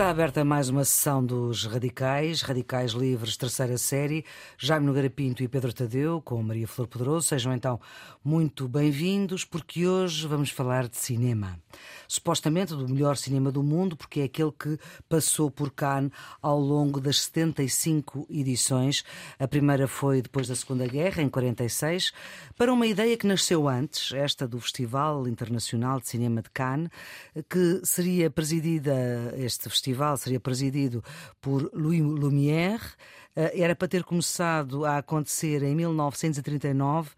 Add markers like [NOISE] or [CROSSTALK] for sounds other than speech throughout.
Está aberta mais uma sessão dos Radicais, Radicais Livres, terceira série. Jaime Nogueira Pinto e Pedro Tadeu, com Maria Flor Poderoso. Sejam então muito bem-vindos, porque hoje vamos falar de cinema. Supostamente do melhor cinema do mundo, porque é aquele que passou por Cannes ao longo das 75 edições. A primeira foi depois da Segunda Guerra, em 46, para uma ideia que nasceu antes, esta do Festival Internacional de Cinema de Cannes, que seria presidida, este festival festival seria presidido por Louis Lumière. Eh, era para ter começado a acontecer em 1939.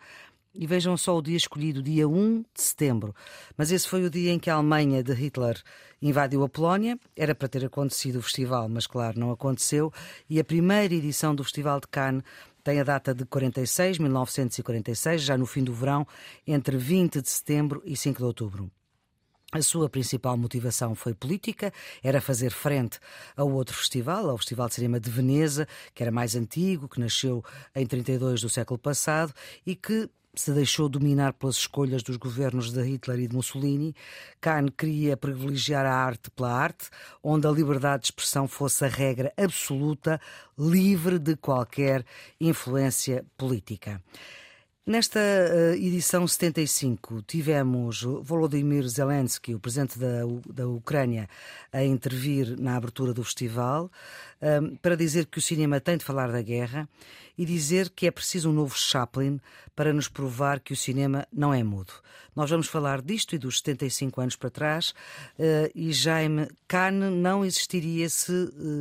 E vejam só o dia escolhido, dia 1 de setembro. Mas esse foi o dia em que a Alemanha de Hitler invadiu a Polónia. Era para ter acontecido o festival, mas claro, não aconteceu. E a primeira edição do Festival de Cannes tem a data de 46, 1946, já no fim do verão, entre 20 de setembro e 5 de outubro. A sua principal motivação foi política, era fazer frente ao outro festival, ao Festival de Cinema de Veneza, que era mais antigo, que nasceu em 32 do século passado e que se deixou dominar pelas escolhas dos governos de Hitler e de Mussolini. Cannes queria privilegiar a arte pela arte, onde a liberdade de expressão fosse a regra absoluta, livre de qualquer influência política. Nesta uh, edição 75 tivemos Volodymyr Zelensky, o presidente da, da Ucrânia, a intervir na abertura do festival uh, para dizer que o cinema tem de falar da guerra e dizer que é preciso um novo Chaplin para nos provar que o cinema não é mudo. Nós vamos falar disto e dos 75 anos para trás uh, e Jaime Kahn não existiria se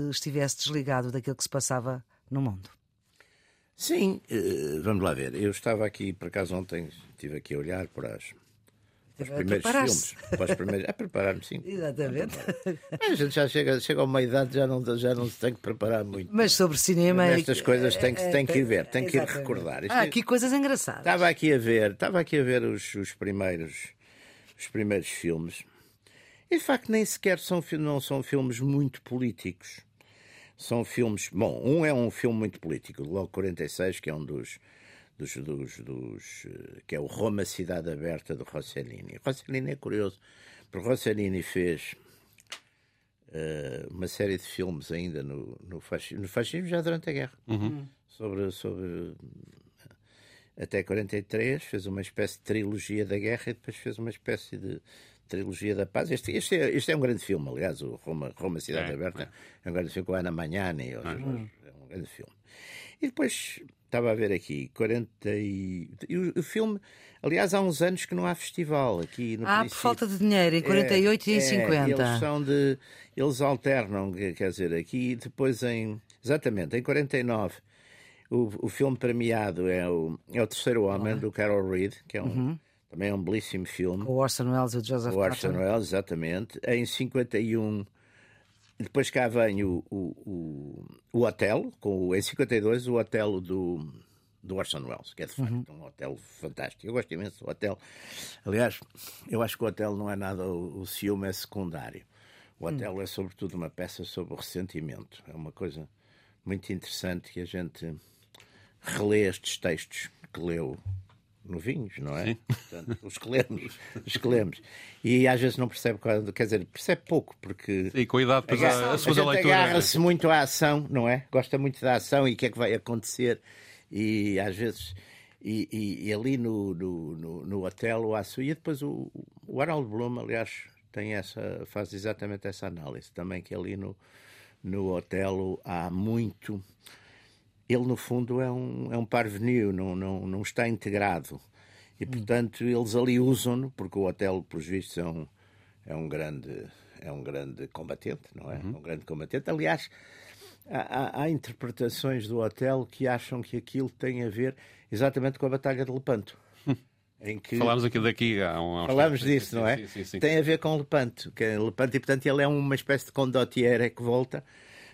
estivesse desligado daquilo que se passava no mundo. Sim, eh, vamos lá ver. Eu estava aqui, por acaso ontem, estive aqui a olhar para, as, para os primeiros filmes. Para os primeiros, a preparar-me, sim. Exatamente. A gente já chega, chega a uma idade, já não, já não se tem que preparar muito. Mas sobre cinema. Estas coisas tem que, tem que ir ver, tem que ir recordar. Isto ah, aqui coisas engraçadas. Estava aqui a ver, estava aqui a ver os, os primeiros, os primeiros filmes. E de facto nem sequer são, não são filmes muito políticos são filmes. Bom, um é um filme muito político, logo 46, que é um dos. Dos, dos, dos, eh, que é o Roma Cidade Aberta do Rossellini. Rossellini é curioso, porque Rossellini fez uh, uma série de filmes ainda no, no, fascismo, no fascismo já durante a guerra, uhum. sobre, sobre até 43, fez uma espécie de trilogia da guerra e depois fez uma espécie de Trilogia da Paz. Este, este, é, este é um grande filme, aliás, o Roma, Roma Cidade é, Aberta é. é. um grande filme com a Ana Magnani, ah. é um grande filme. E depois estava a ver aqui, 40 e... e o, o, filme, aliás, há uns anos que não há festival aqui no Ah, por falta de dinheiro, em 48 é, e em 50. É, eles são de... Eles alternam, quer dizer, aqui depois em... Exatamente, em 49... O, o filme premiado é o, é o Terceiro Homem, do Carol Reed, que é um, uhum. Também é um belíssimo filme. O Orson Welles e o Joseph O Orson Welles, exatamente. Em 51, depois cá vem o, o, o, o Hotel, com, em 52, o Hotel do, do Orson Welles, que é de facto uhum. um hotel fantástico. Eu gosto imenso do hotel. Aliás, eu acho que o hotel não é nada, o, o ciúme é secundário. O hotel uhum. é sobretudo uma peça sobre o ressentimento. É uma coisa muito interessante que a gente relê estes textos que leu novinhos, não é? Portanto, os que lemos, os que lemos. E às vezes não percebe, quer dizer, percebe pouco, porque. E com a idade, depois a, a segunda a leitura. agarra-se muito à ação, não é? Gosta muito da ação e o que é que vai acontecer. E às vezes. E, e, e ali no, no, no, no hotel, o aço. E depois o, o Harold Bloom, aliás, tem essa, faz exatamente essa análise também, que ali no, no hotel há muito ele no fundo é um, é um parvenu, não, não, não está integrado. E portanto eles ali usam-no, porque o hotel, por vistos, é um, é um grande é um grande combatente, não é? Uhum. Um grande combatente. Aliás, há, há, interpretações do hotel que acham que aquilo tem a ver exatamente com a Batalha de Lepanto. [LAUGHS] Em que... Falámos aqui daqui há um Falámos disso, não é? Sim, sim, sim. Tem a ver com Lepanto, que é Lepanto, e portanto ele é uma espécie de condottiere que volta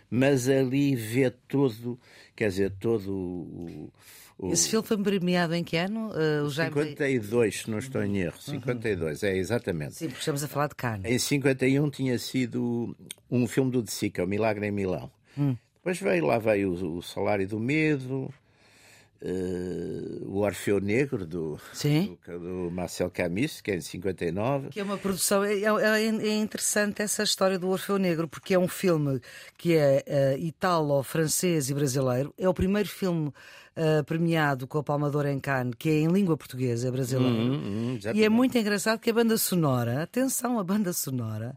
mas ali vê todo, quer dizer, todo o. o... Esse filme foi premiado em que ano? Uh, o 52, se não estou em erro. 52, uhum. é exatamente. Sim, porque estamos a falar de carne. Em 51 tinha sido um filme do De Sica, O Milagre em Milão. Hum. Depois veio, lá veio o, o Salário do Medo, Uh, o Orfeu Negro do, do, do, Marcel Camus, que é em 59. Que é uma produção. É, é, é, interessante essa história do Orfeu Negro, porque é um filme que é uh, italo, francês e brasileiro. É o primeiro filme uh, premiado com a Palmador em Cannes, que é em língua portuguesa, é brasileiro. Uhum, uhum, e é muito engraçado que a banda sonora, atenção, a banda sonora,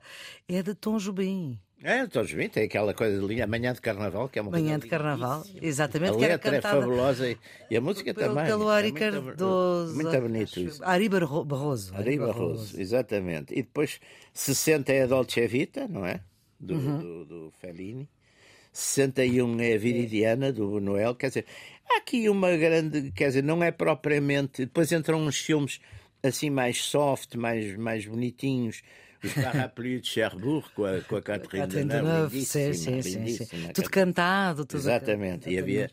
é de Tom Jobim. É, todos bem, tem aquela coisa de linha Manhã de Carnaval, que é uma Manhã de Carnaval, exatamente. A letra é fabulosa e, e, a música pelo, também. Pelo Ari é Cardoso. Muito, muito bonito isso. Ari Barroso. Ari Barroso, exatamente. E depois 60 é a Dolce Vita, não é? Do, uhum. do, do Fellini. 61 é a Viridiana, do Noel. Quer dizer, há aqui uma grande. Quer dizer, não é propriamente. Depois entram uns filmes assim mais soft, mais, mais bonitinhos os parapluies de Cherbourg com a, com a Catherine Deneuve, sim, sim, sim, sim. Tudo cantado. Tudo Exatamente, e havia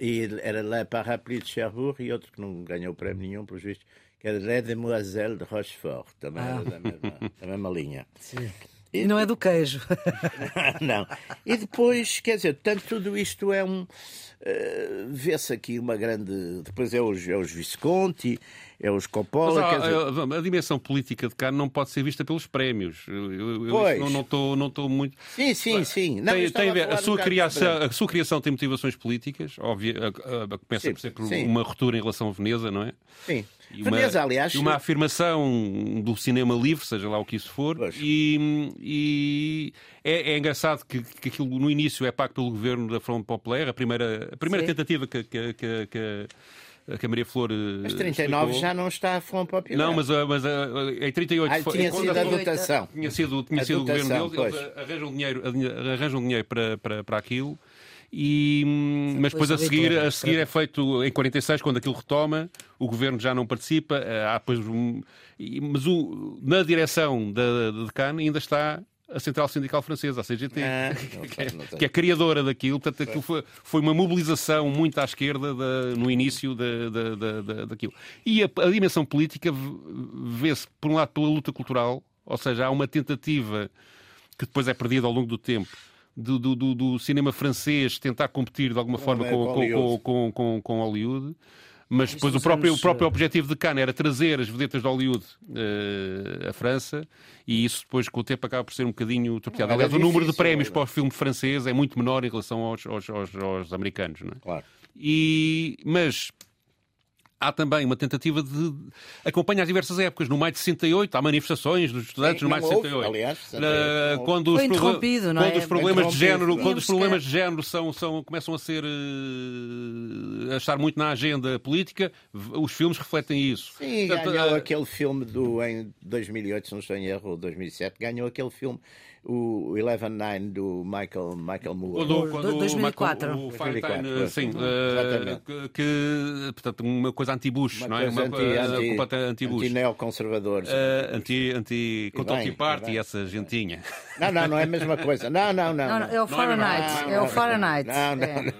e era lá Parapluie de Cherbourg e outro que não ganhou prémio nenhum, por visto, que era Les Demoiselles de Rochefort, também ah. era da mesma, da mesma linha. Sim. E não é do queijo. [LAUGHS] não. E depois, quer dizer, tanto tudo isto é um. Uh, Vê-se aqui uma grande. Depois é os, é os Visconti, é os Coppola. Mas, dizer... a, a, dimensão política de cá não pode ser vista pelos prémios. Eu, eu pois. não estou não não muito. Sim, sim, sim. Não, tem, tem a, a, sua criação, a sua criação tem motivações políticas, óbvio, começa sim, por ser por sim. uma ruptura em relação a Veneza, não é? Sim. E uma, Veneza, aliás. E uma afirmação do cinema livre, seja lá o que isso for. E, e é, é, engraçado que, que aquilo no início é pago pelo governo da Front Populaire, a primeira, a primeira tentativa que, que, que, que a Maria Flor. Mas 39 explicou. já não está a Front Popular. Não, mas, mas em 38 ah, foi. Tinha sido a dotação. Tinha sido, tinha sido dotação, o governo deles, eles arranjam dinheiro, arranjam dinheiro para, para, para aquilo. E, mas depois a seguir, a seguir é feito em 46, quando aquilo retoma, o governo já não participa, eh, há depois um, mas o, na direção da, de Cannes ainda está a Central Sindical Francesa, a CGT, ah, [LAUGHS] que, é, que, é, criadora daquilo. Portanto, aquilo foi, foi uma mobilização muito à esquerda da, no início da, da, da, daquilo. E a, a dimensão política vê-se, por um lado, pela luta cultural, ou seja, há uma tentativa que depois é perdida ao longo do tempo do, do, do, cinema francês tentar competir de alguma forma com, com, com, com, com Hollywood. Mas depois o próprio, o próprio objetivo de Cannes era trazer as vedetas de Hollywood uh, à França e isso depois com o tempo acaba por ser um bocadinho torpeado. Aliás, o número de prémios para o filme francês é muito menor em relação aos, aos, aos, aos americanos. Não é? Claro. E, mas há também uma tentativa de acompanhar as diversas épocas. No maio de 68 há manifestações dos estudantes no maio de 68. aliás, uh, quando os, interrompido, não é? quando os problemas de género, quando os problemas de género são, são, começam a ser uh, a estar muito na agenda política, os filmes refletem isso. Sim, Portanto, ganhou uh, aquele filme do em 2008, se não estou em erro, ou 2007, ganhou aquele filme o Eleven Nine do Michael, Michael Moore. Do, quando 2004. O, o Fine sim, uh, que, que, portanto, uma coisa anti-Bush, não é? Uma coisa anti, anti, anti-Bush. Anti-neoconservadores. Uh, anti, anti, anti Party, essa gentinha. [LAUGHS] Não, não, não é a mesma coisa. Não, não, não. não, não é o Fahrenheit. É o Fahrenheit. Não, não, é.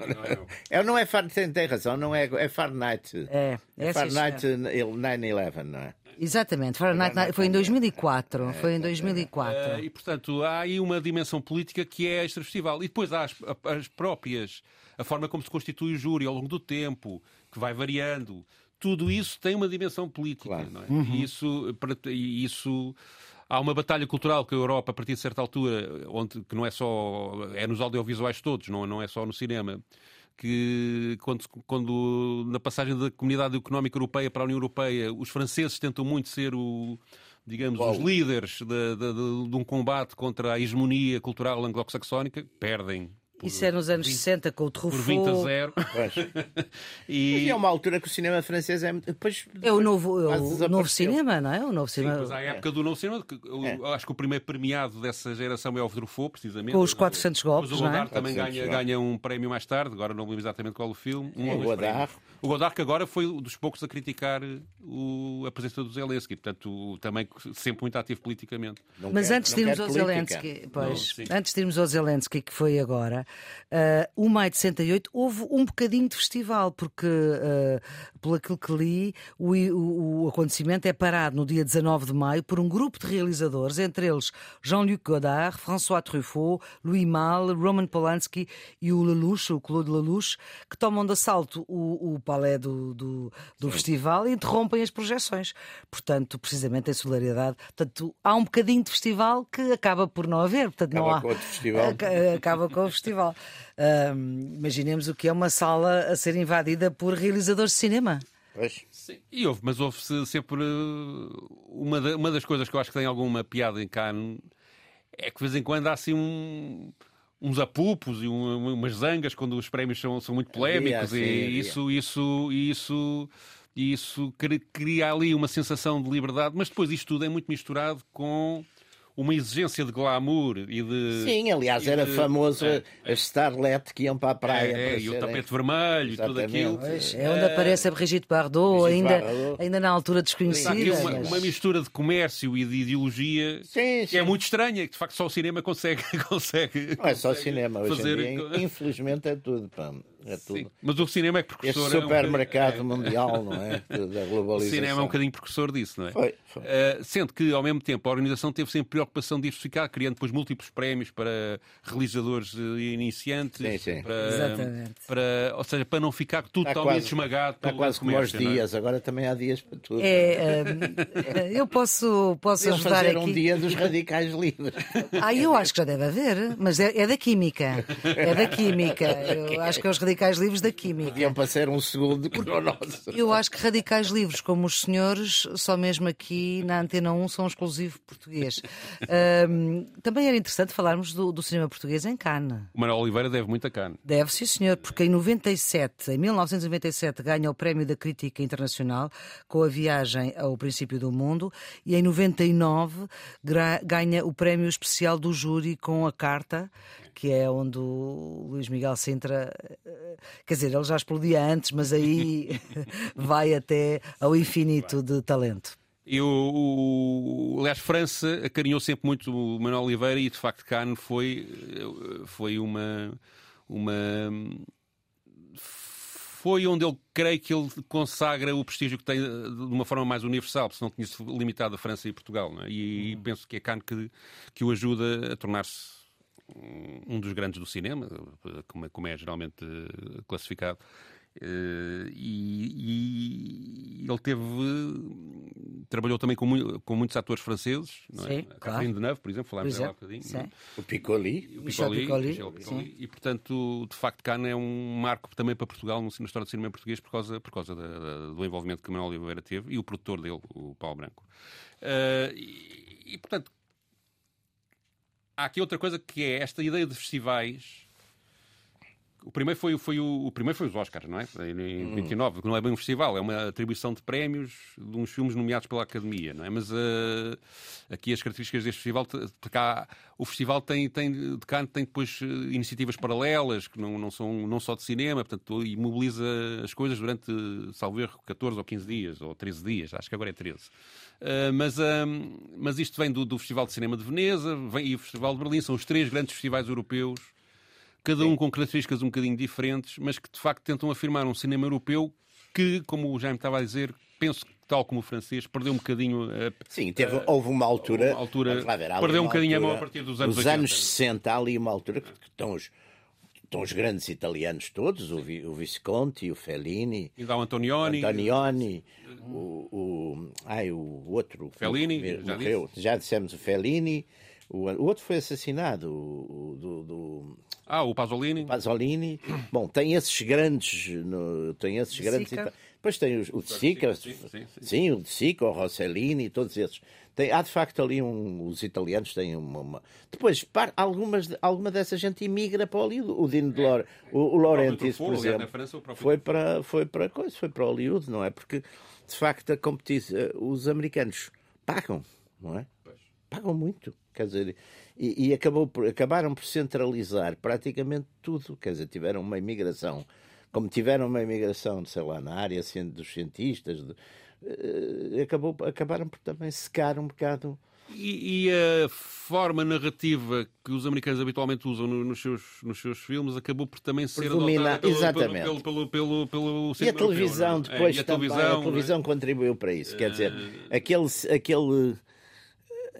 não. Não é Fahrenheit, tem razão, não é, é Fahrenheit. É, é Fahrenheit 9-11, não é? Exatamente, Fahrenheit foi em 2004. Foi em 2004. Uh, e, portanto, há aí uma dimensão política que é extra-festival. E depois há as, as, próprias, a forma como se constitui o júri ao longo do tempo, que vai variando. Tudo isso tem uma dimensão política. Claro. Não é? Uhum. E isso, e isso há uma batalha cultural que a Europa, a partir de certa altura, onde, que não é só. é nos audiovisuais todos, não, não é só no cinema que quando, quando na passagem da Comunidade Económica Europeia para a União Europeia, os franceses tentam muito ser o digamos, Uau. os líderes de, de, de, de, um combate contra a hegemonia cultural anglo-saxónica, perdem isso é nos anos 20, 60 com o Truffaut. Por 20 a 0. [LAUGHS] e... e é uma altura que o cinema francês é. Depois, é o novo, é o novo cinema, não é? O novo cinema. Sim, mas à época é. do novo cinema, é. acho que o primeiro premiado dessa geração é o Truffaut, precisamente. Com os 400 golpes. Mas o Godard é? também ganha, ganha um prémio mais tarde, agora não lembro exatamente qual o filme. Um o Godard. O Godard, que agora foi um dos poucos a criticar o, a presença do Zelensky, portanto, também sempre muito ativo politicamente. Não mas quer, antes de irmos ao Zelensky, pois, não, antes de irmos ao Zelensky, que foi agora. Uh, o Maio de 68 houve um bocadinho de festival, porque, uh, pelo aquilo que li, o, o, o, acontecimento é parado no dia 19 de maio por um grupo de realizadores, entre eles Jean-Luc Godard, François Truffaut, Louis Malle, Roman Polanski e o Lelouch, o Claude Lelouch, que tomam de assalto o, o palé do, do, do festival e interrompem as projeções. Portanto, precisamente em solidariedade. Portanto, há um bocadinho de festival que acaba por não haver. Portanto, acaba não há... com o festival. [LAUGHS] Acaba com o festival. Uh, imaginemos o que é uma sala a ser invadida por realizadores de cinema. Pois. Sim, e houve, mas houve sempre uh, uma, uma das coisas que eu acho que tem alguma piada em Cannes é que de vez em quando há assim um uns apupos e um, umas zangas quando os prémios são, são muito polémicos e isso, isso, isso, isso cria ali uma sensação de liberdade, mas depois isto tudo é muito misturado com uma exigência de glamour e de. Sim, aliás, era de, famoso é, a Starlet que iam para a praia. É, é, e o tapete vermelho Exatamente. e tudo aquilo. Pois, é onde aparece a Brigitte Bardot, Brigitte ainda, Bardot. ainda na altura desconhecida. Uma, mas... uma, mistura de comércio e de ideologia sim, que é muito estranha, que de facto só o cinema consegue. [LAUGHS] consegue Não é só o cinema, hoje fazer... em dia, [LAUGHS] infelizmente é tudo. Pá. É tudo. Sim, mas o cinema é precursor. Este supermercado é um... mundial, não é? [LAUGHS] Da globalização. O cinema é um bocadinho precursor disso, não é? Foi. foi. Uh, sendo que, ao mesmo tempo, a organização teve sempre preocupação de diversificar, criando depois múltiplos prémios para realizadores eh, iniciantes. Sim, sim. Para, Exatamente. Para, ou seja, para não ficar totalmente quase, esmagado Está quase como aos é? dias, é? agora também há dias para tudo. É, uh, eu posso, posso ajudar fazer aqui. um dia dos radicais livres. Ah, eu acho que já deve haver, mas é, é da química. É da química. Eu acho que é os radicais livres da química. Podiam passar um segundo que Eu acho que radicais livres como os senhores, só mesmo aqui na Antena 1, são exclusivo português. [LAUGHS] Um, também era interessante falarmos do, do, cinema português em Cannes. O Manuel Oliveira deve muito a Cannes. Deve, sim, senhor, porque em 97, em 1997, ganha o Prémio da Crítica Internacional com a viagem ao princípio do mundo e em 99 ganha o Prémio Especial do Júri com a Carta que é onde o Luís Miguel Sintra, eh, quer dizer, ele já explodia antes, mas aí [LAUGHS] vai até ao infinito de talento. Eu, o, aliás, França acarinhou sempre muito o Manuel Oliveira e, de facto, Cannes foi, foi uma, uma foi onde eu creio que ele consagra o prestígio que tem de uma forma mais universal, porque não tinha se limitado a França e Portugal. É? E, uhum. penso que é Cannes que, que o ajuda a tornar-se um dos grandes do cinema, como é, é geralmente classificado. Uh, e, e, ele teve trabalhou também com, com muitos atores franceses não é? Sim, a Catherine Deneuve, por exemplo, falámos dela há bocadinho é? o Piccoli, o Piccoli, Piccoli, Piccoli e portanto de facto Cannes é um marco também para Portugal na história do cinema português por causa, por causa da, da, do envolvimento que Manuel Oliveira teve e o produtor dele, o Paulo Branco uh, e, e portanto há aqui outra coisa que é esta ideia de festivais. O primeiro foi, foi, o, o primeiro foi os Oscars, não é? Em hum. 29, que não é bem um festival, é uma atribuição de prémios de uns filmes nomeados pela Academia, não é? Mas uh, aqui as características deste festival, cá, o festival tem, tem, de canto tem depois eh, iniciativas paralelas, que não, não são não só de cinema, portanto, e mobiliza as coisas durante, salvo erro, 14 ou 15 dias, ou 13 dias, acho que agora é 13. Uh, mas, uh, mas isto vem do, do, Festival de Cinema de Veneza vem, e o Festival de Berlim, são os três grandes festivais europeus, cada um com características um bocadinho diferentes, mas que de facto tentam afirmar um cinema europeu que, como o Jaime estava a dizer, penso que tal como o francês, perdeu um bocadinho. Uh, Sim, teve, uh, houve uma altura. Uma altura ver, perdeu um bocadinho a mão a partir dos anos Nos anos 60, há ali uma altura que, que estão os estão os grandes italianos todos, o, o Visconti, o Fellini, e o Antonioni, Antonioni o, o, ai, o outro Fellini, o, já, morreu, já dissemos o Fellini, o, o outro foi assassinado, o, do, do, ah, o Pasolini. Pasolini. [CLEARS THROAT] Bom, tem esses grandes, no, tem esses grandes. Depois tem os, o de Sica, sim, sim, sim, o de Sica, o Rossellini, todos esses. Tem, há de facto ali um. Os italianos têm uma. uma... Depois, par, algumas, alguma dessa gente imigra para Hollywood. O Dino de Lore, o, o Laurentiis, por exemplo, França, foi para, foi para coisa, foi para Hollywood, não é? Porque de facto a competição, os americanos pagam, não é? Pagam muito, quer dizer, e, e acabou por, acabaram por centralizar praticamente tudo, quer dizer, tiveram uma imigração, como tiveram uma imigração, sei lá, na área dos cientistas, de, uh, acabou, acabaram por também secar um bocado E, e, a forma narrativa que os americanos habitualmente usam no, nos, seus, nos seus filmes acabou por também ser adotada pelo, Exatamente. Pelo, pelo, pelo, pelo, e a televisão europeu, depois é, a também, televisão, a televisão é? contribuiu para isso. Quer dizer, uh... aquele, aquele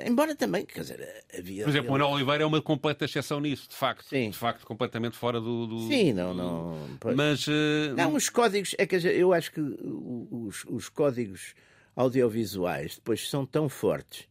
Embora também, quer dizer, havia. Por exemplo, o Manuel Oliveira é uma completa exceção nisso, de facto. Sim. De facto, completamente fora do. do Sim, não, não. Mas. Uh... Não, os códigos. É que eu acho que os, os códigos audiovisuais depois são tão fortes,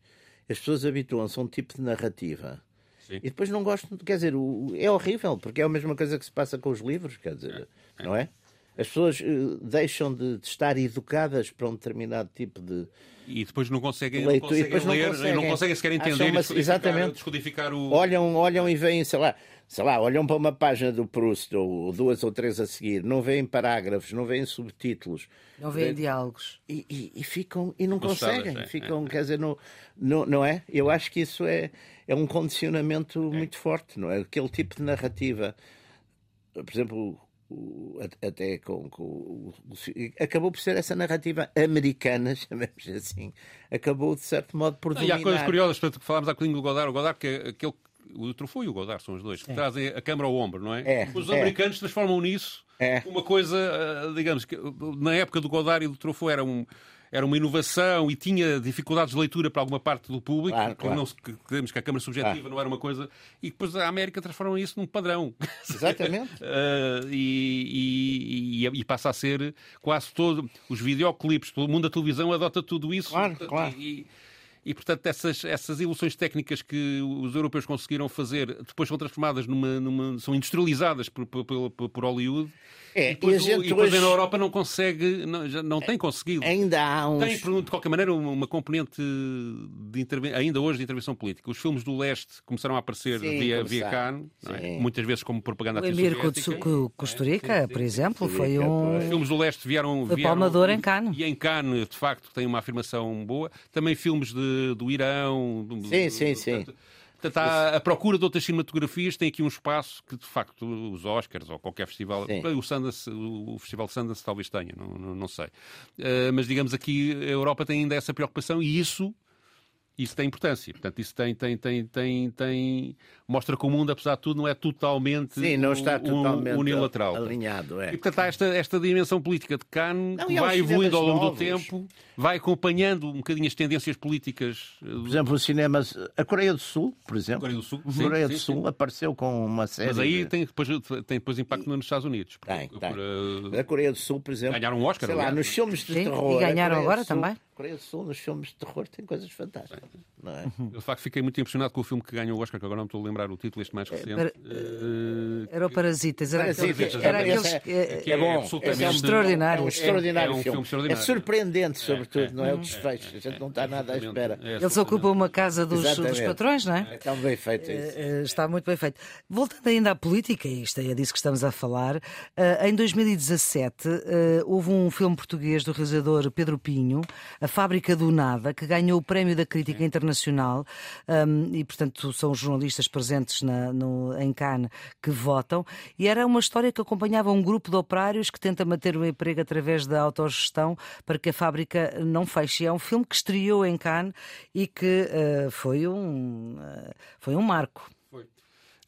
as pessoas habituam-se a um tipo de narrativa. Sim. E depois não gostam, quer dizer, é horrível, porque é a mesma coisa que se passa com os livros, quer dizer, é. não é? As pessoas uh, deixam de, de estar educadas para um determinado tipo de, e depois não conseguem, não conseguem ler, não conseguem, não conseguem sequer entender uma, e exatamente. descodificar o. Olham, olham e veem, sei lá, sei lá, olham para uma página do Proust, ou duas ou três a seguir, não veem parágrafos, não veem subtítulos. Não veem diálogos. E, e, e, ficam, e não conseguem. É, ficam, é. quer dizer, não, não, não é? Eu acho que isso é, é um condicionamento é. muito forte, não é? Aquele tipo de narrativa. Por exemplo, até com, com, acabou por ser essa narrativa americana, [LAUGHS] chamemos assim, acabou de certo modo por dominar. E há coisas curiosas, portanto, que falámos há bocadinho do Godard, o Godard que é aquele, o Truffaut e o Godard são os dois, que trazem a câmara ao ombro, não é? é os é. americanos transformam nisso é. uma coisa, ah, digamos, que na época do Godard e do Truffaut era um era uma inovação e tinha dificuldades de leitura para alguma parte do público, claro, claro. Não, que, que, que a Câmara Subjetiva claro. não era uma coisa, e depois a América transforma isso num padrão. [LAUGHS] Exatamente. uh, e, e, e, passa a ser quase todo, os videoclipes, todo o mundo da televisão adota tudo isso. Claro, claro. E, e, portanto, essas, essas evoluções técnicas que os europeus conseguiram fazer depois são transformadas numa. numa são industrializadas por, por, por, por Hollywood. É, e depois, e, e depois hoje... na Europa não consegue, não, já não tem conseguido. Ainda há uns... Tem, de qualquer maneira, uma componente de interven... ainda hoje de intervenção política. Os filmes do leste começaram a aparecer sim, via, via Cannes, é? muitas vezes como propaganda O Emir Kusturica, é, por exemplo, foi um... Os filmes do leste vieram... Vieram, palmador em Cannes. E em Cannes, de facto, tem uma afirmação boa. Também filmes de, do Irão... Do, sim, sim, sim. Portanto, Há a procura de outras cinematografias tem aqui um espaço que, de facto, os Oscars ou qualquer festival, Sim. o Sundance, o Festival Sundance talvez tenha, não, não, não sei. Uh, mas, digamos, aqui a Europa tem ainda essa preocupação e isso isso tem importância. Portanto, isso tem, tem, tem, tem, tem... mostra que o mundo, apesar de tudo, não é totalmente, Sim, não está totalmente unilateral. Alinhado, é. E, portanto, há esta, esta dimensão política de Cannes não, que vai evoluindo ao longo novos. do tempo, vai acompanhando um bocadinho as tendências políticas. Eh, por exemplo, os cinemas... A Coreia do Sul, por exemplo. A Coreia do Sul, sim, Coreia sim, do Sul sim. apareceu com uma série... Mas aí de... tem, depois, tem depois impacto e... nos Estados Unidos. Tem, tem. Por, uh... A Coreia do Sul, por exemplo... Ganharam um Oscar, sei lá, nos filmes de terror... E ganharam agora também? Coreia do Sul, nos filmes de terror, tem coisas fantásticas. Não é? Eu, de facto, fiquei muito impressionado com o filme que ganhou o Oscar, que agora não estou a lembrar o título, este mais é, recente. Era, uh, era o Parasitas. Era, Parasitas, aqueles, era aqueles, é, é, é, bom, é, é extraordinário. É um extraordinário é, um filme. filme. É surpreendente, sobretudo, não é o desfecho. A gente não está nada à espera. Eles ocupam uma casa dos, dos patrões, não é? Está bem feito isso. Está muito bem feito. Voltando ainda à política, e isto é disso que estamos a falar, em 2017 houve um filme português do realizador Pedro Pinho, A Fábrica do Nada, que ganhou o Prémio da Crítica Internacional um, e, portanto, são os jornalistas presentes na, no, em Cannes que votam. E era uma história que acompanhava um grupo de operários que tenta manter o emprego através da autogestão para que a fábrica não feche. É um filme que estreou em Cannes e que uh, foi, um, uh, foi um marco.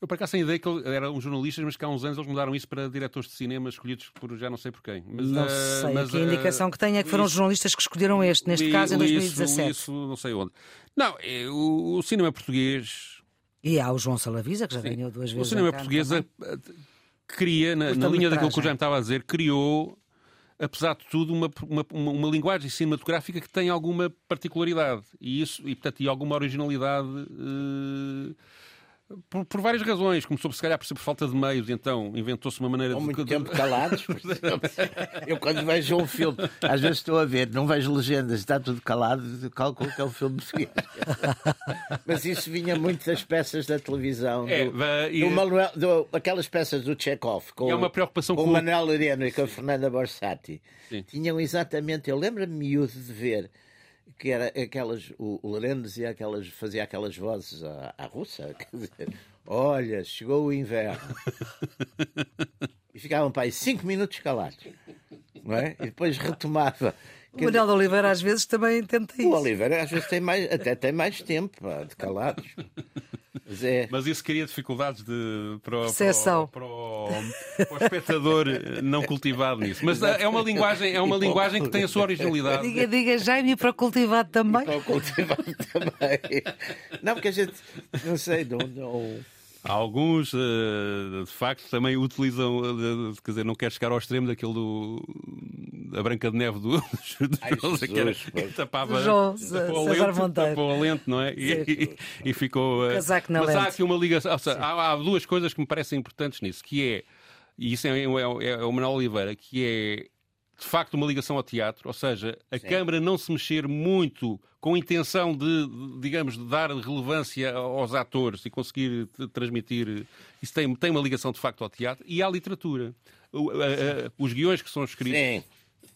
Eu, para cá, sem ideia que eram jornalistas, mas que há uns anos eles mudaram isso para diretores de cinema escolhidos por já não sei por quem. Mas, não sei, mas, a indicação que tenho é que foram os jornalistas que escolheram este, neste li, caso, em 2017. Isso, isso, não sei onde. Não, é, o, o, cinema português... E há o João Salavisa, que já Sim. ganhou duas vezes. O cinema português cria, na, na linha daquilo que o Jaime estava a dizer, criou apesar de tudo, uma, uma, uma, linguagem cinematográfica que tem alguma particularidade e, isso, e, portanto, e alguma originalidade. Por, por, várias razões. Começou, se calhar, por, por falta de meios, então inventou-se uma maneira Há de. muito tempo calados. [LAUGHS] eu, quando vejo um filme, às vezes estou a ver, não vejo legendas, está tudo calado, calculo que é o filme seguinte. [LAUGHS] Mas isso vinha muito das peças da televisão. É, do, e... do Manuel, do, aquelas peças do Chekhov, com, é uma preocupação com, com o Manuel Loreno e com a Fernanda Borsati. Sim. Tinham exatamente. Eu lembro-me miúdo de ver que era aquelas, o, o Lerendo dizia aquelas, fazia aquelas vozes à, à russa, [LAUGHS] quer dizer, olha, chegou o inverno. [LAUGHS] e ficavam para aí cinco minutos calados, não é? E depois retomava. O Manuel de Oliveira às vezes também tenta isso. O Oliveira às vezes tem mais, até tem mais tempo pá, de calados. Mas, é... Mas isso cria dificuldades de, para, o, para, o, para, o, para, o, espectador não cultivado nisso. Mas é uma linguagem, é uma linguagem que tem a sua originalidade. Diga, diga Jaime, e para o cultivado também. E para o cultivado [LAUGHS] também. Não, porque a gente, não sei, não, não Alguns, uh, de facto, também utilizam, uh, quer dizer, não quer chegar ao extremo daquele do. da Branca de Neve do. [LAUGHS] Ai, Jesus, que era, que tapava, João, tapou, a lente, tapou a lente, não é? E, e, e ficou. Uh, Casaco na mas lente. há aqui uma ligação. Seja, há, há, duas coisas que me parecem importantes nisso, que é. E isso é, é, é, é o Manuel Oliveira, que é de facto uma ligação ao teatro, ou seja, a Sim. Câmara não se mexer muito com a intenção de, digamos, de dar relevância aos atores e conseguir transmitir. Isso tem, tem uma ligação de facto ao teatro e à literatura. O, a, a, os guiões que são escritos. Sim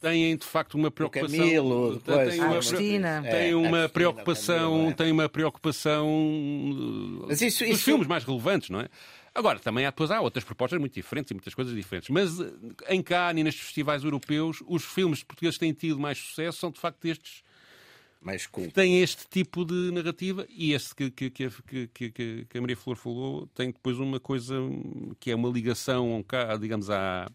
têm de facto uma preocupação. O Camilo, depois, tem uma, Agostina. Tem uma preocupação, tem uma preocupação Mas isso, dos isso... filmes mais relevantes, não é? Agora, também há, depois há outras propostas muito diferentes e muitas coisas diferentes. Mas eh, em Cannes e nestes festivais europeus, os filmes portugueses que têm tido mais sucesso são de facto estes mais culto. Tem este tipo de narrativa e este que, que, que, que, que a Maria Flor falou tem depois uma coisa que é uma ligação, digamos, à,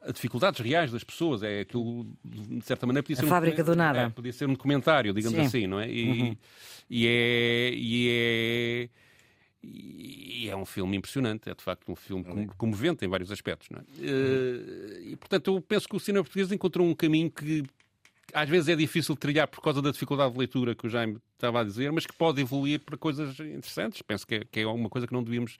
a dificuldades reais das pessoas. É aquilo, de certa maneira, podia ser. A um fábrica do nada. É, podia ser um documentário, digamos Sim. assim, não é? E, uhum. e é. E é e é um filme impressionante, é de facto um filme comovente em vários aspectos. Não é? Uhum. E, portanto, eu penso que o cinema português encontrou um caminho que às vezes é difícil trilhar por causa da dificuldade de leitura que o Jaime estava a dizer, mas que pode evoluir para coisas interessantes. Penso que é, que é uma coisa que não devíamos,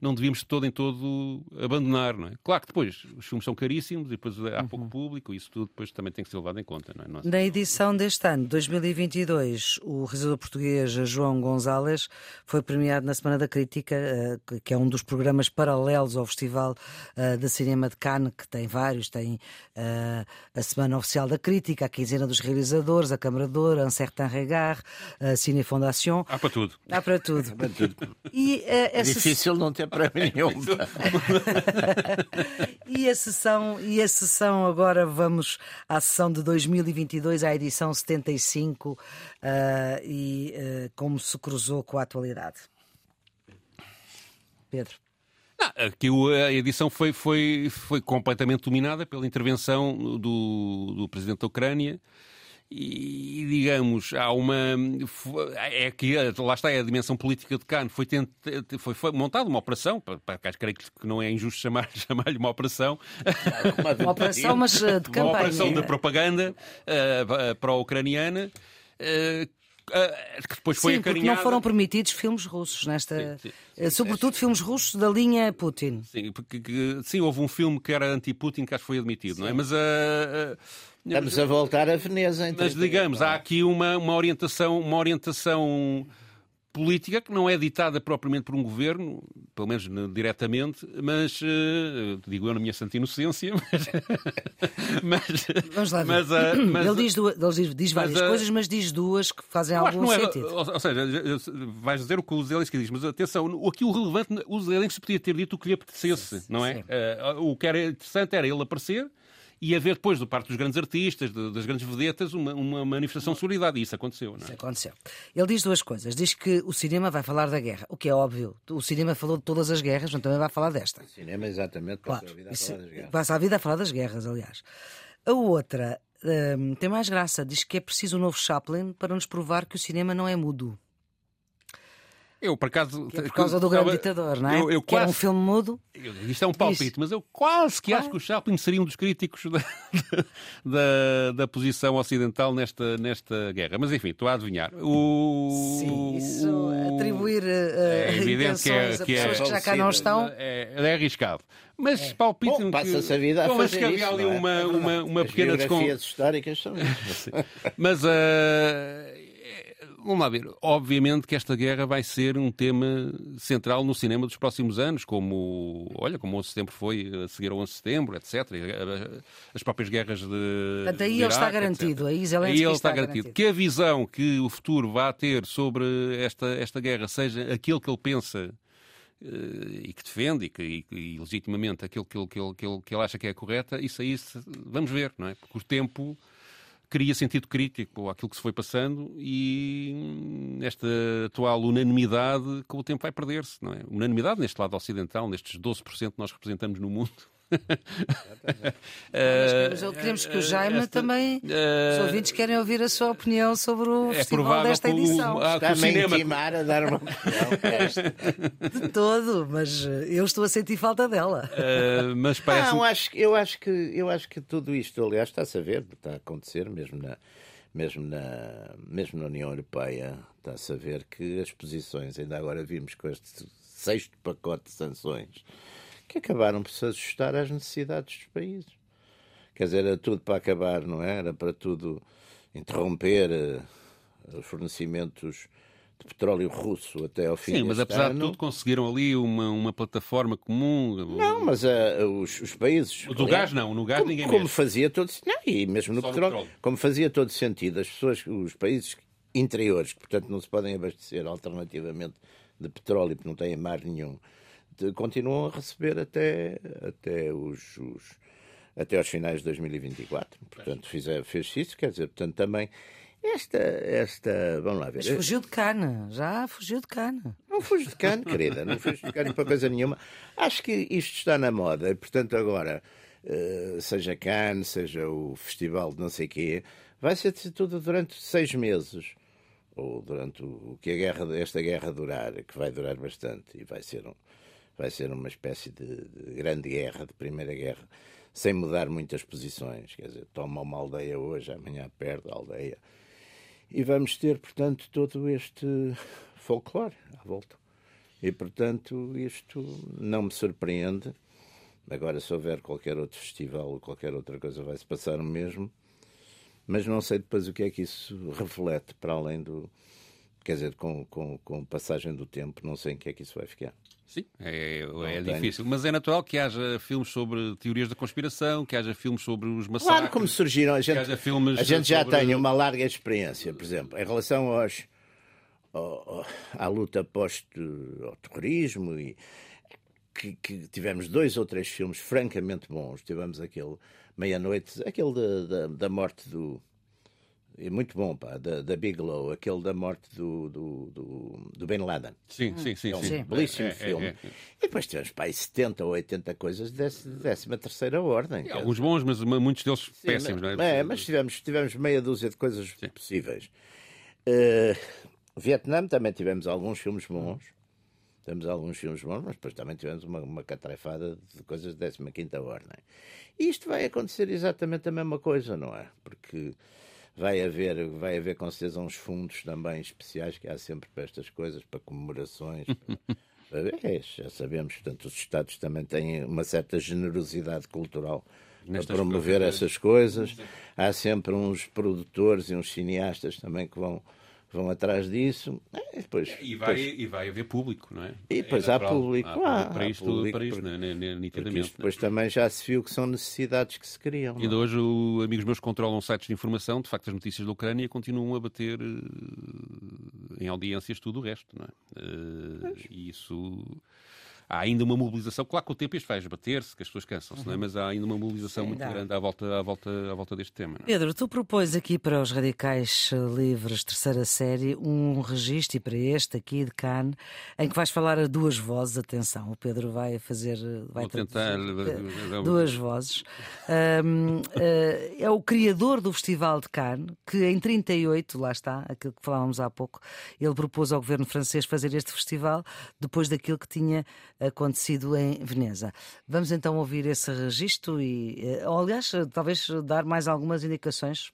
não devíamos de todo em todo abandonar. Não é? Claro que depois os filmes são caríssimos e depois há pouco uhum. público, isso tudo depois também tem que ser levado em conta. Não é? Nossa, Na edição deste ano, 2022, o realizador português João Gonzalez foi premiado na Semana da Crítica, eh, que é um dos programas paralelos ao Festival eh, de Cinema de Cannes, que tem vários, tem eh, a Semana Oficial da Crítica, a Quinzena dos Realizadores, a Câmara de Ouro, a Certain Regard, a Cine Fondation. Há para tudo. Há para tudo. para tudo. E, uh, é Difícil não ter prémio nenhum. [LAUGHS] [LAUGHS] e, a sessão, e a sessão, agora vamos à sessão de 2022, à edição 75, uh, e uh, como se cruzou com a atualidade. Pedro. Não, aqui a edição foi, foi, foi completamente dominada pela intervenção do, do presidente da Ucrânia e, digamos, há uma. É que lá está, é a dimensão política de Cannes. Foi, tent, foi, foi montada uma operação, para, para, creio que não é injusto chamar, [LAUGHS] chamar-lhe uma operação. Uma operação, mas eh, de campanha. Uma operação de propaganda uh, para a ucraniana. Uh, que depois foi sim, acarinhada. não foram permitidos filmes russos nesta. Sim, sim. Sobretudo filmes russos da linha Putin. Sim, porque, sim, houve um filme que era anti-Putin que acho que foi admitido, não é? Mas. Uh, Estamos a voltar a Veneza. Então. Mas digamos, há aqui uma, uma orientação, uma orientação política que não é ditada propriamente por um governo, pelo menos diretamente, mas uh, digo eu na minha santa inocência, [LAUGHS] mas, Vamos lá mas, uh, mas ele diz, duas, ele diz, várias mas, uh, coisas, mas diz duas que fazem algum é, sentido. Ou, ou, seja, vais dizer o que o Zelensky diz, mas atenção, aqui o relevante, o Zelensky podia ter dito o que lhe apetecesse, não é? o que era interessante era ele aparecer e haver depois, do parte dos grandes artistas, de, das grandes vedetas, uma, uma manifestação de solidariedade. E isso aconteceu, não é? Isso aconteceu. Ele diz duas coisas. Diz que o cinema vai falar da guerra, o que é óbvio. O cinema falou de todas as guerras, mas também vai falar desta. O cinema, exatamente, passa claro. a vida a falar das guerras. Passa a vida a falar das guerras, aliás. A outra hum, tem mais graça. Diz que é preciso um novo Chaplin para nos provar que o cinema não é mudo. Eu, por acaso. É por causa do grande ditador, não é? Eu, eu que era um filme mudo. Isto é um palpite, mas eu quase que acho que o Chaplin seria um dos críticos [LAUGHS] da, da, da, posição ocidental nesta, nesta guerra. Mas enfim, estou a adivinhar. O... Sim, isso atribuir uh, é evidente que, é, que, é, pessoas que já cá não estão. É, é arriscado. Mas é. palpite Bom, passa-se a vida a Bom, fazer mas que havia ali é? uma, uma, uma pequena desconfiança. históricas são [LAUGHS] Mas. Uh, vamos lá ver. Obviamente que esta guerra vai ser um tema central no cinema dos próximos anos, como, olha, como o 11 de setembro foi a seguir ao 11 de setembro, etc. As próprias guerras de. Portanto, aí ele está garantido. Aí, aí ele está, está garantido. garantido. Que a visão que o futuro vai ter sobre esta, esta guerra seja aquilo que ele pensa uh, e que defende e, que, e, e legitimamente aquilo que ele, que, ele, que, ele, que ele acha que é correta, isso aí vamos ver, não é? Porque o tempo cria sentido crítico àquilo que se foi passando e esta atual unanimidade com o tempo vai perder-se, não é? Unanimidade neste lado ocidental, nestes 12% que nós representamos no mundo. Não, queremos, que o Jaime esta, também. Uh, os ouvintes querem ouvir a sua opinião sobre o é festival desta edição. O, ah, Está a cinema... a dar uma [LAUGHS] De todo, mas eu estou a sentir falta dela. Uh, mas parece... Não, acho, eu, acho que, eu acho que tudo isto, aliás, está-se a ver, está a acontecer mesmo na, mesmo na, mesmo na União Europeia, está-se a ver que as posições, ainda agora vimos com este sexto pacote de sanções que acabaram por se ajustar às necessidades dos países. Quer dizer, era tudo para acabar, não é? era? para tudo interromper uh, os fornecimentos de petróleo russo até ao fim Sim, mas apesar ano. de tudo conseguiram ali uma, uma plataforma comum. Não, mas uh, os, os, países. O do gás não, no gás como, ninguém Como mexe. fazia todo não, e mesmo no petróleo, petróleo, como fazia todo sentido, as pessoas, os países interiores, que portanto não se podem abastecer alternativamente de petróleo porque não têm mar nenhum, continuam a receber até, até os, os até aos finais de 2024. Portanto, fez, fez isso, quer dizer, portanto, também esta, esta, vamos lá ver. Mas fugiu de cana, já fugiu de cana. Não fugiu de cana, querida, não fugiu de cana para coisa nenhuma. Acho que isto está na moda, e portanto agora, eh, seja Cannes, seja o festival de não sei quê, vai ser tudo durante seis meses ou durante o que a guerra, esta guerra durar, que vai durar bastante e vai ser um, vai ser uma espécie de, de, grande guerra, de primeira guerra, sem mudar muitas posições. Quer dizer, toma uma aldeia hoje, amanhã perde a aldeia. E vamos ter, portanto, todo este folclore à volta. E, portanto, isto não me surpreende. Agora, se houver qualquer outro festival ou qualquer outra coisa, vai-se passar o mesmo. Mas não sei depois o que é que isso reflete, para além do. Quer dizer, com, com, com passagem do tempo, não sei em que é que isso vai ficar. Sim, é, é difícil. Mas é natural que haja filmes sobre teorias da conspiração, que haja filmes sobre os massacres. Claro, como surgiram. A gente, a gente já sobre... tem uma larga experiência, por exemplo, em relação aos, ao, à luta pós-terrorismo e que, que, tivemos dois ou três filmes francamente bons. Tivemos aquele Meia-Noite, aquele da, da, da morte do é muito bom, pá, da, da Bigelow, aquele da morte do, do, do, do Bin Laden. Sim, sim, sim. É um sim. belíssimo é, é filme. É, é, e depois temos, pá, 70 ou 80 coisas de décima terceira ordem. alguns bons, mas muitos deles sim, péssimos, mas, não é? mas tivemos, tivemos meia dúzia de coisas sim. possíveis. Uh, Vietnã também tivemos alguns filmes bons. Temos alguns filmes bons, mas depois também tivemos uma, uma catrefada de coisas de 15 ordem. E isto vai acontecer exatamente a mesma coisa, não é? Porque vai haver, vai haver com certeza uns fundos também especiais que há sempre para estas coisas, para comemorações. Para... [LAUGHS] é, já sabemos, portanto, os Estados também têm uma certa generosidade cultural Nestas para promover essas coisas. Há sempre uns produtores e uns cineastas também que vão vão atrás disso. É, e, depois, e, vai, depois... e vai haver público, não é? E depois é há público. Há, há, para isto, público, para isto, né, né, nitidamente. Isto depois também já se viu que são necessidades que se criam. E de hoje, o, amigos meus controlam sites de informação, de facto, as notícias da Ucrânia continuam a bater uh, em audiências tudo o resto, não é? Uh, e isso há ainda uma mobilização. Claro que o tempo isto vai esbater-se, que as pessoas cansam-se, uhum. é? mas há ainda uma mobilização Sim, muito dá. grande à volta, à, volta, à volta deste tema. É? Pedro, tu propões aqui para os Radicais Livres, terceira série, um registro, e para este aqui de Cannes, em que vais falar a duas vozes. Atenção, o Pedro vai fazer. Vai Vou tentar. Duas vozes. Um, eh, é o criador do Festival de Cannes, que em 38, lá está, aquilo que falávamos há pouco, ele propôs ao governo francês fazer este festival depois daquilo que tinha acontecido em Veneza. Vamos então ouvir esse registro e, eh, aliás, talvez dar mais algumas indicações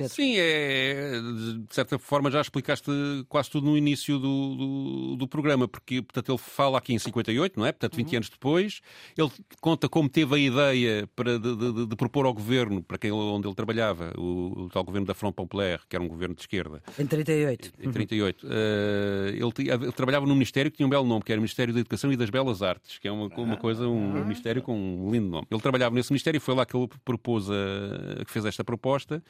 Pedro. Sim, é, de certa forma já explicaste quase tudo no início do, do, do, programa, porque portanto, ele fala aqui em 58, não é? Portanto, 20 uhum. anos depois. Ele conta como teve a ideia para, de, de, de propor ao governo, para quem, onde ele trabalhava, o, o, tal governo da Front Populaire, que era um governo de esquerda. Em 38. Em 38. Uhum. Uh, ele, ele, trabalhava num ministério que tinha um belo nome, que era o Ministério da Educação e das Belas Artes, que é uma, uma coisa, um ah. ministério com um lindo nome. Ele trabalhava nesse ministério e foi lá que ele propôs a, que fez esta proposta.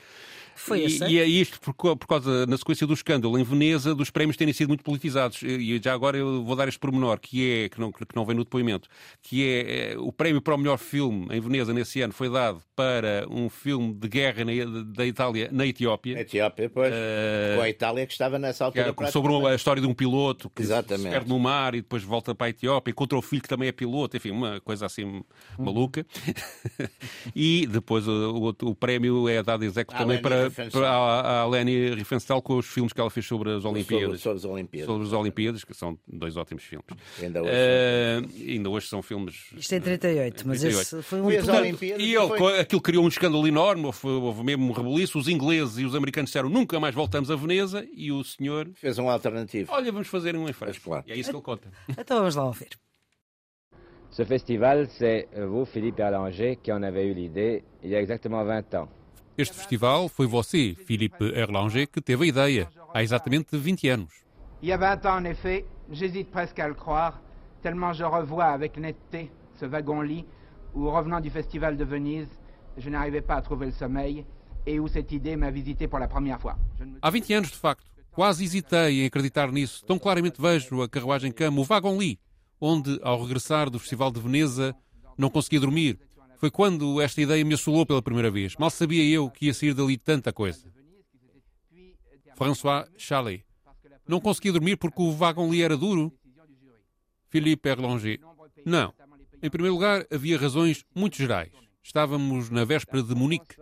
Foi e, e é isto por, por, causa, na sequência do escândalo em Veneza, dos prémios terem sido muito politizados. E já agora eu vou dar este pormenor, que é, que não, que não vem no depoimento, que é, é o prémio para o melhor filme em Veneza nesse ano foi dado para um filme de guerra na, da Itália na Etiópia. Na Etiópia, pois. Uh, com a Itália que estava nessa altura. É, sobre a história de um piloto que Exatamente. se perde no mar e depois volta para a Etiópia, encontra o filho que também é piloto, enfim, uma coisa assim hum. maluca. [LAUGHS] e depois o, o, o, prémio é dado execo também para, para a, a Leni Riefenstahl com os filmes que ela fez sobre as Olimpíadas. Sobre, sobre, as Olimpíadas. Sobre as Olimpíadas, que são dois ótimos filmes. Ainda hoje, uh, ainda hoje são filmes. Isto é em 38, mas 38. esse foi um. e ele, foi... aquilo criou um escândalo enorme, houve, houve mesmo um rebuliço. Os ingleses e os americanos disseram nunca mais voltamos a Veneza e o senhor. Fez um alternativo. Olha, vamos fazer um enfrente. Claro. E é isso que ele conta. [LAUGHS] Então vamos lá ouvir. Ce festival, c'est vous, Philippe Erlanger, qui en avez eu l'idée il y a exactement 20 ans. Este festival foi você, Philippe Erlanger, que teve a ideia há exatamente 20 anos. Il y a 20 ans, en effet, j'hésite presque à le croire, tellement je revois avec netteté ce wagon-lit où, revenant du festival de Venise, je n'arrivais pas à trouver le sommeil et où cette idée m'a visité pour la première fois. Há 20 anos, de facto. Quase hesitei em acreditar nisso. Tão claramente vejo a carruagem cama, o wagon-lit, onde, ao regressar do Festival de Veneza, não conseguia dormir. Foi quando esta ideia me assolou pela primeira vez. Mal sabia eu que ia sair dali tanta coisa. François Chalet. Não conseguia dormir porque o wagon li era duro? Philippe Erlanger. Não. Em primeiro lugar, havia razões muito gerais. Estávamos na véspera de Munique.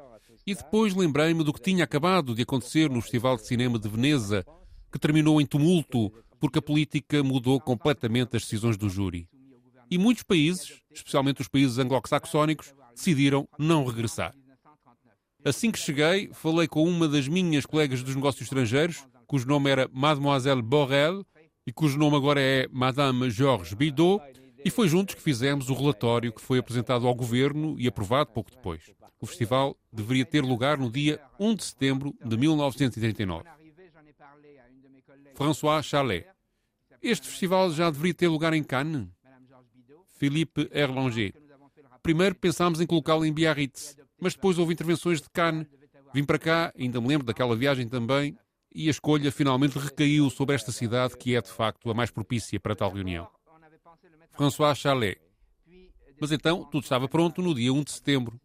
E depois lembrei-me do que tinha acabado de acontecer no Festival de Cinema de Veneza, que terminou em tumulto porque a política mudou completamente as decisões do júri. E muitos países, especialmente os países anglo-saxónicos, decidiram não regressar. Assim que cheguei, falei com uma das minhas colegas dos negócios estrangeiros, cujo nome era Mademoiselle Borrell e cujo nome agora é Madame Georges Bidot, e foi juntos que fizemos o relatório que foi apresentado ao governo e aprovado pouco depois. O festival deveria ter lugar no dia 1 de setembro de 1939. François Chalet. Este festival já deveria ter lugar em Cannes? Philippe Erlanger. Primeiro pensámos em colocá-lo em Biarritz, mas depois houve intervenções de Cannes. Vim para cá, ainda me lembro daquela viagem também, e a escolha finalmente recaiu sobre esta cidade que é de facto a mais propícia para tal reunião. François Chalet. Mas então tudo estava pronto no dia 1 de setembro.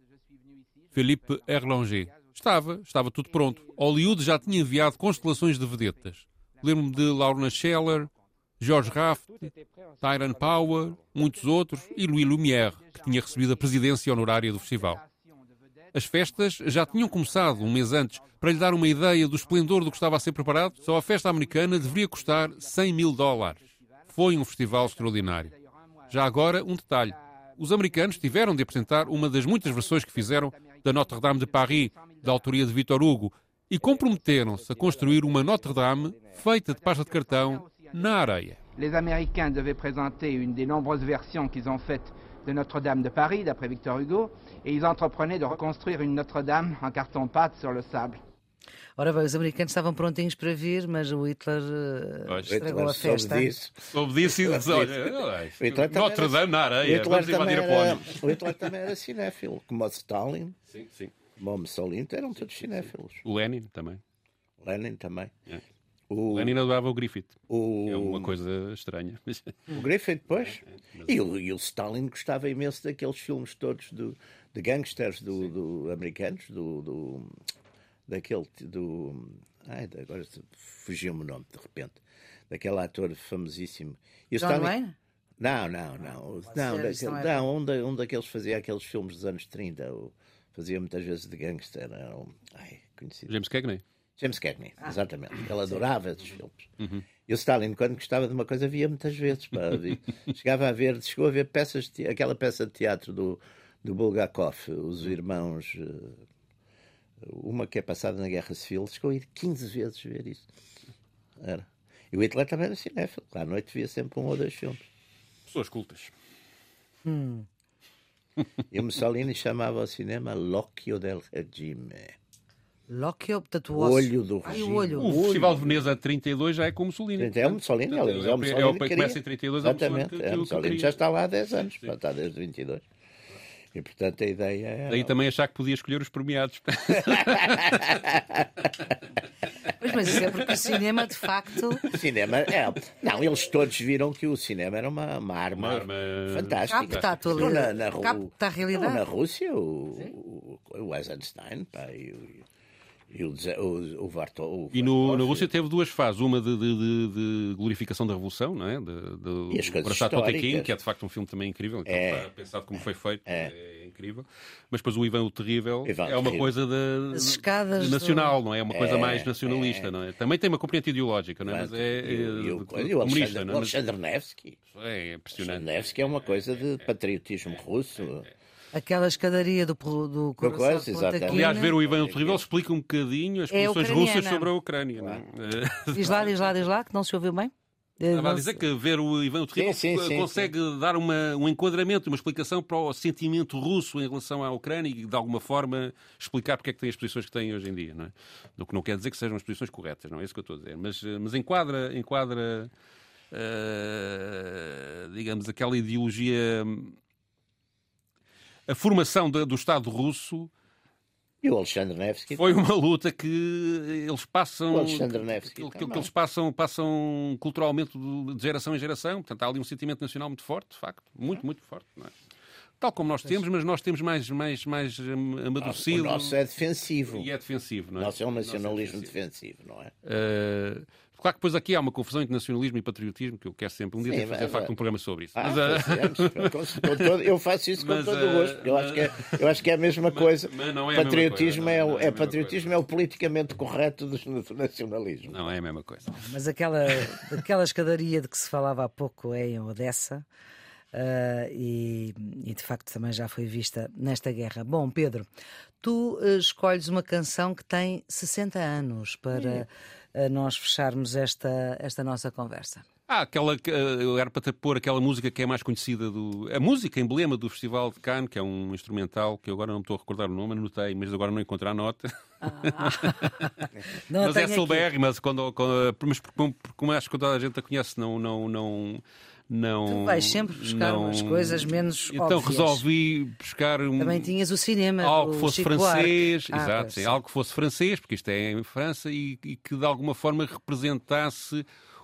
Philippe Erlanger. Estava, estava tudo pronto. Hollywood já tinha enviado constelações de vedetas. Lembro-me de Laura Scheller, George Raft, Tyrone Power, muitos outros e Louis Lumière, que tinha recebido a presidência honorária do festival. As festas já tinham começado um mês antes. Para lhe dar uma ideia do esplendor do que estava a ser preparado, só a festa americana deveria custar 100 mil dólares. Foi um festival extraordinário. Já agora, um detalhe. Os americanos tiveram de apresentar uma das muitas versões que fizeram da Notre-Dame de Paris, da autoria de Victor Hugo, e comprometeram-se a construir uma Notre-Dame feita de pasta de cartão Les Américains devaient présenter une des nombreuses versions qu'ils ont faites de Notre-Dame de Paris, d'après Victor Hugo, et ils entreprenaient de reconstruire une Notre-Dame en carton-pâte sur le sable. Ora bem, os americanos estavam prontinhos para vir, mas o Hitler uh, estragou a festa. Soube disso. Soube disso e olha, Notre-Dame na areia, o Hitler, também era, o Hitler também era cinéfilo, como o Stalin. Sim, sim. Mussolini eram todos cinéfilos. O Lenin também. Lenin também. É. O Lenin adorava o Griffith. O... É uma coisa estranha. O Griffith, pois. É, é, e, o, e o Stalin gostava imenso daqueles filmes todos do, de gangsters do, do americanos, do, do, daquele do. Ai, agora fugiu-me o nome de repente. Daquele ator famosíssimo. E o John Stalin... Wayne? Não, não, não. Não, daquele, não um, da, um daqueles fazia aqueles filmes dos anos 30. O, fazia muitas vezes de gangster. Era um, ai, conhecido. James Cagney? James Cagney, ah. exatamente. Ele adorava esses filmes. Uhum. E o Stalin, quando gostava de uma coisa, via muitas vezes. Pá, [LAUGHS] chegava a ver, chegou a ver peças, de, aquela peça de teatro do, do Bulgakov, Os Irmãos. Eh, uma que é passada na Guerra Civil, chegou a ir 15 vezes ver isso. Era. E o Hitler também era cinéfilo. À noite via sempre um ou dois filmes. Pessoas cultas. Hum. E o Mussolini chamava o cinema L'occhio del regime. L'occhio, portanto, o olho do regime. Ai, o, olho. o Festival de Veneza 32 já é com Mussolini. É o Mussolini, aliás. É o Mussolini é o, começa em 32, Exatamente. É o Mussolini já está lá há 10 anos, está desde 22. E portanto a ideia é. Daí também achar que podia escolher os premiados. [LAUGHS] Pois, mas isso é porque o cinema, de facto. O cinema é. Não, eles todos viram que o cinema era uma, uma arma, uma arma fantástica. Capta a atualidade. Na, na, Capta a realidade. Na Rússia, o, o Eisenstein, pá, e, e o, o, o Vartol. E no, na Rússia teve duas fases. Uma de, de, de, de glorificação da Revolução, não é? De, de, e as coisas Potequim, que é de facto um filme também incrível. Então, é. pensado como foi feito. É. é incrível. Mas depois o Ivan o Terrível Ivan é uma Terrível. coisa de, nacional, do... não é? É uma coisa é, mais nacionalista, é. não é? Também tem uma componente ideológica, não é? Mas é, é e o, o, comunista, não é? O Alexandre Nevsky. É impressionante. Nevsky é uma coisa de patriotismo russo. Aquela escadaria do, do coisa, exatamente. Aliás, ver o Ivan o Terrível explica um bocadinho as é posições russas sobre a Ucrânia. Claro. [LAUGHS] Diz lá, diz lá, diz lá, que não se ouviu bem. Estava a dizer que ver o Ivan o Terrível sim, sim, consegue sim, dar uma, um enquadramento, uma explicação para o sentimento russo em relação à Ucrânia e, de alguma forma, explicar porque é que tem as posições que tem hoje em dia. Não é? O que não quer dizer que sejam as posições corretas, não é isso que eu estou a dizer. Mas, mas enquadra, enquadra uh, digamos, aquela ideologia a formação do Estado russo. E o Alexandre Nevsky. Foi uma luta que eles passam. O Alexandre Nevsky. Que, que, que eles passam, passam culturalmente de geração em geração. Portanto, há ali um sentimento nacional muito forte, de facto. Muito, muito forte. Não é? Tal como nós temos, mas nós temos mais, mais, mais hum, amadurecido. O nosso é defensivo. E é defensivo, não é? O nosso é um nacionalismo é defensivo. defensivo. não é? Uh, Claro que depois aqui há uma confusão entre nacionalismo e patriotismo, que eu quero sempre um dia Sim, fazer facto um programa sobre isso. Ah, mas, uh... [LAUGHS] eu faço isso com mas, todo o gosto. Eu, acho que é, eu acho que é a mesma coisa. Mas, é patriotismo é, é, é, patriotismo é o politicamente correto do nacionalismo. Não é a mesma coisa. Mas aquela, aquela escadaria de que se falava há pouco é em Odessa. Uh, e, e, de facto também já foi vista nesta guerra. Bom, Pedro, tu uh, escolhes uma canção que tem 60 anos para uh, nós fecharmos esta, esta nossa conversa. Ah, aquela, eu era para te pôr aquela música que é mais conhecida do. A música emblema do Festival de Cannes, que é um instrumental que eu agora não estou a recordar o nome, anotei, mas agora não encontro a nota. Ah. [LAUGHS] mas é Silberg, mas, quando, quando, mas como acho que toda a gente a conhece, não, não, não, não. Tu vais sempre buscar não... umas coisas menos Então óbvias. resolvi buscar um. Também tinhas o cinema. Algo que fosse Chico francês, ah, exato, sim, algo que fosse francês, porque isto é em França, e, e que de alguma forma representasse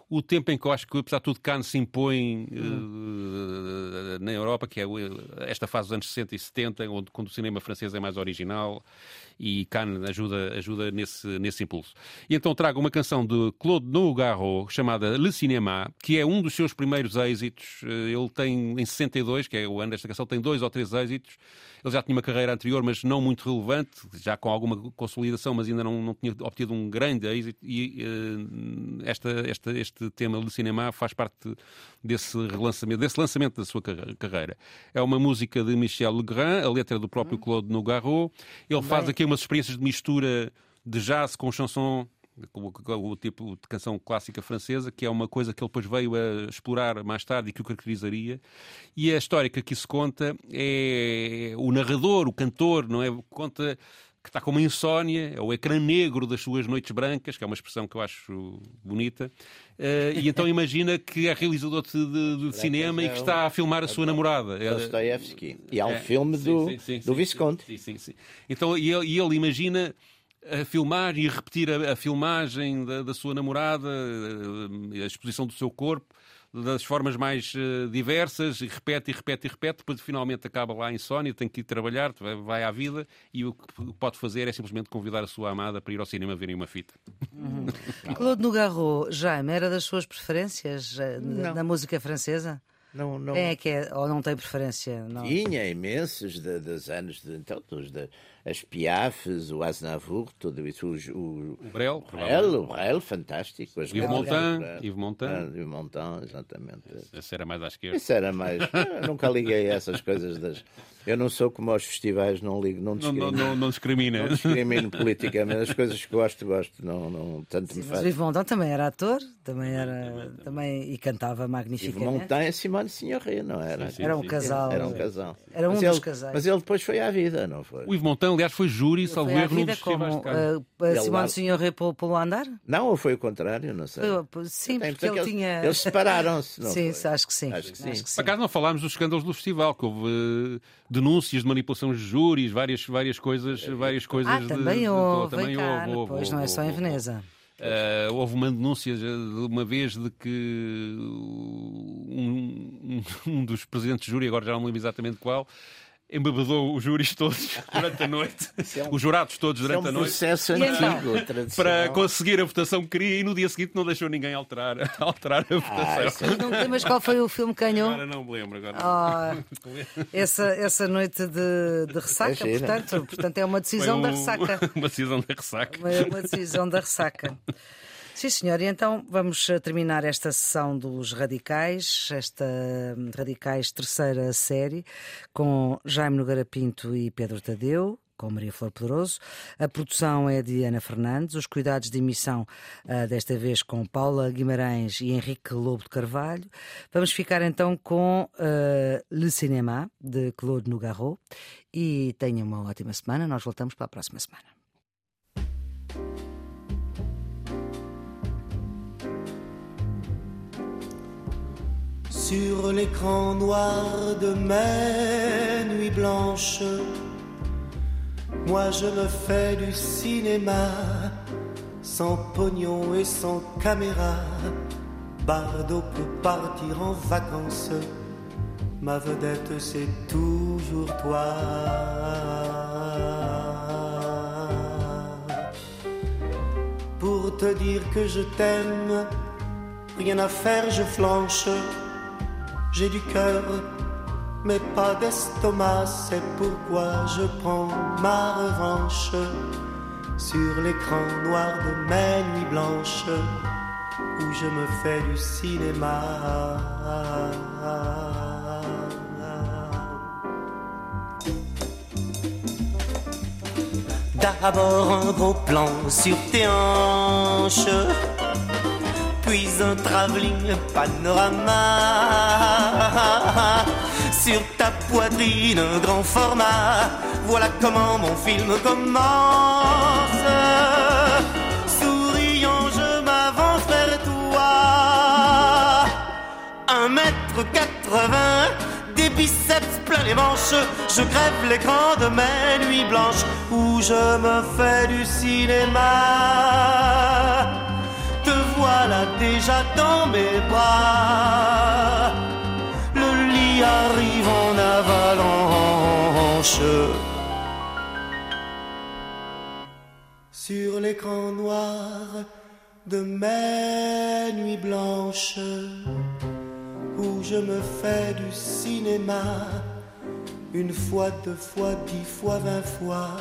o tempo em que eu acho que, apesar de tudo, Cannes se impõe hum. uh, na Europa, que é esta fase dos anos 60 e 70, onde, quando o cinema francês é mais original e Cannes ajuda, ajuda nesse, nesse impulso. E então trago uma canção de Claude Nougaro chamada Le Cinéma, que é um dos seus primeiros êxitos. Eh, ele tem, em 62, que é o ano desta canção, tem dois ou três êxitos. Ele já tinha uma carreira anterior, mas não muito relevante, já com alguma consolidação, mas ainda não, não tinha obtido um grande êxito. E uh, esta, esta, este tema Le Cinéma faz parte desse relançamento, desse lançamento da sua carreira. É uma música de Michel Legrand, a letra do próprio hum. Claude Nougaro. Ele faz aqui umas experiências de mistura de jazz com chanson o, tipo de canção clássica francesa, que é uma coisa que ele depois veio a explorar mais tarde e que o caracterizaria. E a história que aqui se conta é o narrador, o cantor, não é? Conta que está com uma insónia, é o ecrã negro das suas noites brancas, que é uma expressão que eu acho bonita, uh, e então [LAUGHS] imagina que é realizador de, de, de cinema e que está a filmar a sua namorada. É, Dostoevsky. E há um é, filme do, sim, sim, sim, do Visconde. Sim, sim, sim. Então, e ele, e ele imagina a filmar e repetir a, a filmagem da, da, sua namorada, a, a exposição do seu corpo, das formas mais uh, diversas, e repete, e repete, e repete, depois finalmente acaba lá a insónia, tem que ir trabalhar, vai à vida, e o que pode fazer é simplesmente convidar a sua amada para ir ao cinema verem uma fita. Uhum. Claude Nogarro, Jaime, era das suas preferências uh, na música francesa? Não, não... é que é, ou não tem preferência? Não. Tinha imensos de, dos anos de, então, dos, de, as Piafes, o Aznavour, tudo isso, o, o, o Brel, o Brel, o Brel fantástico. As Yves Montand, Yves Montand. Ah, Yves Montand, exatamente. Esse era mais à esquerda. Esse era mais. [LAUGHS] nunca liguei a essas coisas das. Eu não sou como aos festivais, não ligo, não discrimino. Não, não, não, discrimina. Não discrimino politicamente. As coisas que gosto, gosto. Não, não, tanto Sim, me faz. Yves Montand também era ator, também era. Também, e cantava magnificamente. Yves Montand e Simone Signoret, não era? Sim, sim, era um casal. Era um casal. Era um mas dos ele, casais. Mas ele depois foi à vida, não foi? O Yves Montand aliás, foi júri, salvo erro, num dos como uh, Simone Senhor pelo, pelo andar? Não, ou foi o contrário, não sei. sim, porque ele eles, tinha. Eles separaram-se, não sim, foi? acho que sim. Acho que sim. Acho que sim. Por acaso não falámos dos escândalos do festival, que houve uh, denúncias de manipulação de júris, várias, várias coisas. Várias coisas ah, de, também de, houve, também houve, houve, pois não é só em Veneza. Uh, houve uma denúncia de uma vez de que um, um, um dos presidentes de júri, agora já não me lembro exatamente qual, embebedou os júris todos [LAUGHS] durante a noite, é um, os jurados todos durante é um a noite. processo antigo, então? para conseguir a votação que queria e no dia seguinte não deixou ninguém alterar, [LAUGHS] alterar a votação. Ah, não lembras qual foi o filme que ganhou? Agora não me lembro. Agora oh, essa, essa noite de, de ressaca, portanto, portanto, é uma decisão um, da ressaca. [LAUGHS] Uma decisão da ressaca. Uma, uma decisão da ressaca. Sim, senhor. E então vamos eh, terminar esta sessão dos Radicais, esta hum, Radicais terceira série, com Jaime Nogueira Pinto e Pedro Tadeu, com Maria Flor Poderoso. A produção é de Ana Fernandes, os cuidados de emissão, uh, desta vez com Paula Guimarães e Henrique Lobo de Carvalho. Vamos ficar então com uh, Le Cinéma, de Claude Nougaro. E tenha uma ótima semana. Nós voltamos para a próxima semana. Sur l'écran noir de mes nuits blanches. Moi je me fais du cinéma, sans pognon et sans caméra. Bardot peut partir en vacances, ma vedette c'est toujours toi. Pour te dire que je t'aime, rien à faire, je flanche j'ai du cœur, mais pas d'estomac, c'est pourquoi je prends ma revanche sur l'écran noir de mes nuits blanches où je me fais du cinéma. D'abord un gros plan sur tes hanches puis un travelling panorama. Sur ta poitrine, un grand format, voilà comment mon film commence. Souriant, je m'avance vers toi. Un mètre quatre-vingts, des biceps plein les manches, je crève l'écran de mes nuits blanches où je me fais du cinéma déjà dans mes bras. Le lit arrive en avalanche. Sur l'écran noir de mes nuits blanches, où je me fais du cinéma, une fois, deux fois, dix fois, vingt fois,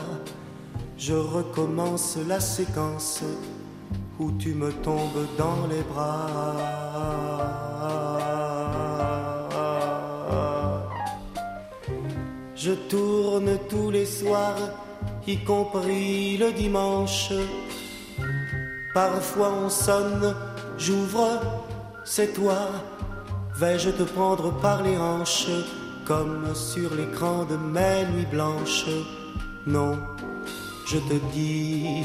je recommence la séquence où tu me tombes dans les bras. Je tourne tous les soirs, y compris le dimanche. Parfois on sonne, j'ouvre, c'est toi. Vais-je te prendre par les hanches, comme sur l'écran de mes nuits blanches? Non, je te dis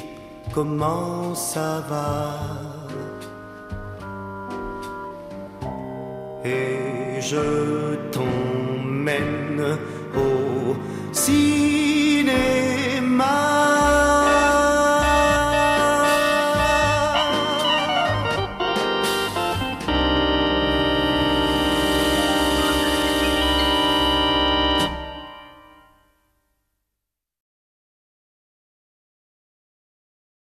comment ça va? Et je t'emmène au cinéma.